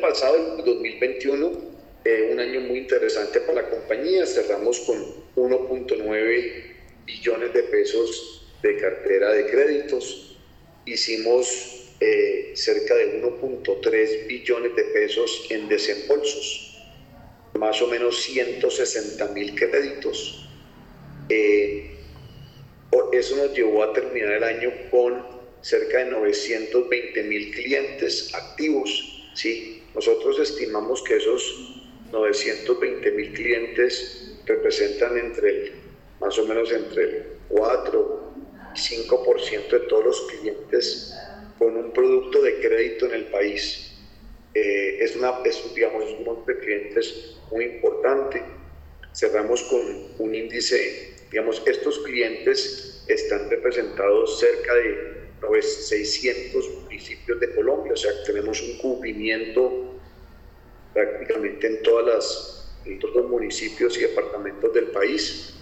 pasado, el 2021, eh, un año muy interesante para la compañía. Cerramos con 1.9 billones de pesos de cartera de créditos. Hicimos eh, cerca de 1.3 billones de pesos en desembolsos, más o menos 160 mil créditos. Eh, eso nos llevó a terminar el año con cerca de 920 mil clientes activos. ¿Sí? Nosotros estimamos que esos 920 mil clientes representan entre el, más o menos entre el 4 y 5% de todos los clientes con un producto de crédito en el país. Eh, es, una, digamos, un monte de clientes muy importante. Cerramos con un índice, digamos, estos clientes están representados cerca de 600 municipios de Colombia, o sea, tenemos un cubrimiento prácticamente en todas las en todos los municipios y departamentos del país.